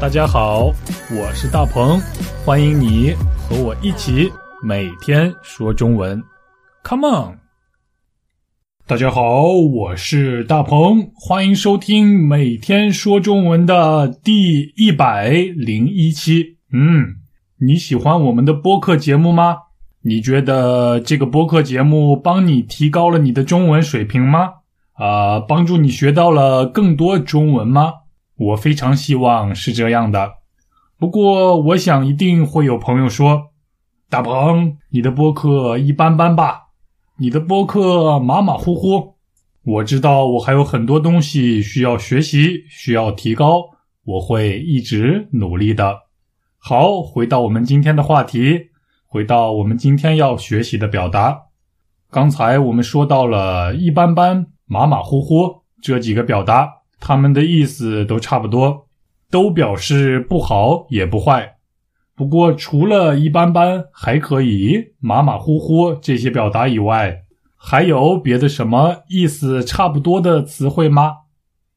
大家好，我是大鹏，欢迎你和我一起每天说中文，Come on！大家好，我是大鹏，欢迎收听每天说中文的第一百零一期。嗯，你喜欢我们的播客节目吗？你觉得这个播客节目帮你提高了你的中文水平吗？啊，帮助你学到了更多中文吗？我非常希望是这样的。不过，我想一定会有朋友说：“大鹏，你的播客一般般吧？你的播客马马虎虎。”我知道我还有很多东西需要学习，需要提高，我会一直努力的。好，回到我们今天的话题。回到我们今天要学习的表达，刚才我们说到了一般般、马马虎虎这几个表达，它们的意思都差不多，都表示不好也不坏。不过除了一般般、还可以、马马虎虎这些表达以外，还有别的什么意思差不多的词汇吗？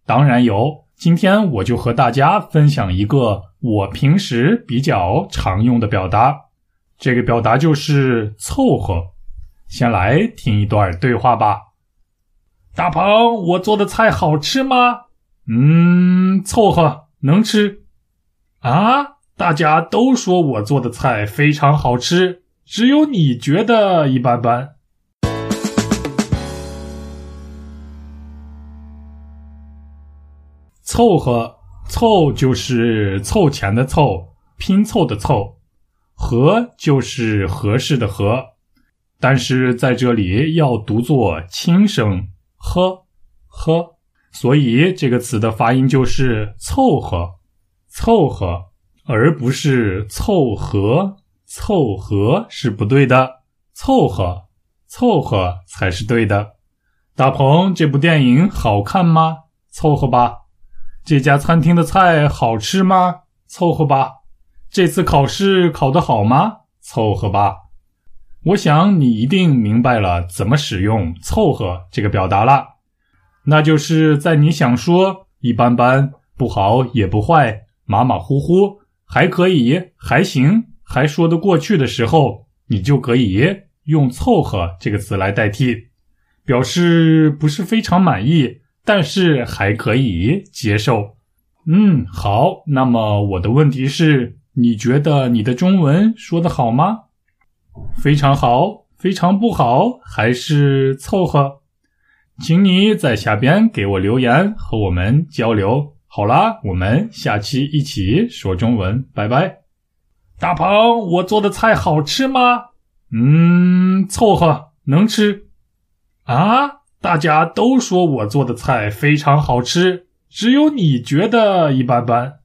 当然有，今天我就和大家分享一个我平时比较常用的表达。这个表达就是凑合。先来听一段对话吧。大鹏，我做的菜好吃吗？嗯，凑合，能吃。啊，大家都说我做的菜非常好吃，只有你觉得一般般。凑合，凑就是凑钱的凑，拼凑的凑。合就是合适的合，但是在这里要读作轻声呵呵，所以这个词的发音就是凑合凑合，而不是凑合凑合是不对的，凑合凑合才是对的。大鹏，这部电影好看吗？凑合吧。这家餐厅的菜好吃吗？凑合吧。这次考试考得好吗？凑合吧。我想你一定明白了怎么使用“凑合”这个表达了。那就是在你想说一般般、不好也不坏、马马虎虎、还可以、还行、还说得过去的时候，你就可以用“凑合”这个词来代替，表示不是非常满意，但是还可以接受。嗯，好。那么我的问题是。你觉得你的中文说的好吗？非常好，非常不好，还是凑合？请你在下边给我留言，和我们交流。好啦，我们下期一起说中文，拜拜。大鹏，我做的菜好吃吗？嗯，凑合，能吃。啊，大家都说我做的菜非常好吃，只有你觉得一般般。